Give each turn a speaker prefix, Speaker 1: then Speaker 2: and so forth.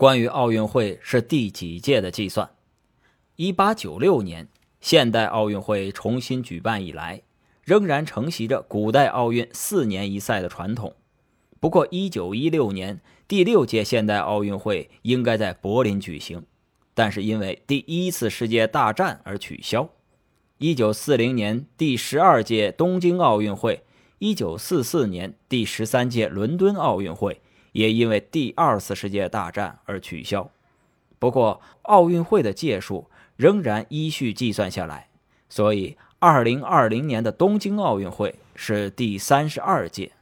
Speaker 1: 关于奥运会是第几届的计算。一八九六年，现代奥运会重新举办以来，仍然承袭着古代奥运四年一赛的传统。不过，一九一六年第六届现代奥运会应该在柏林举行，但是因为第一次世界大战而取消。一九四零年第十二届东京奥运会，一九四四年第十三届伦敦奥运会。也因为第二次世界大战而取消。不过，奥运会的届数仍然依序计算下来，所以2020年的东京奥运会是第三十二届。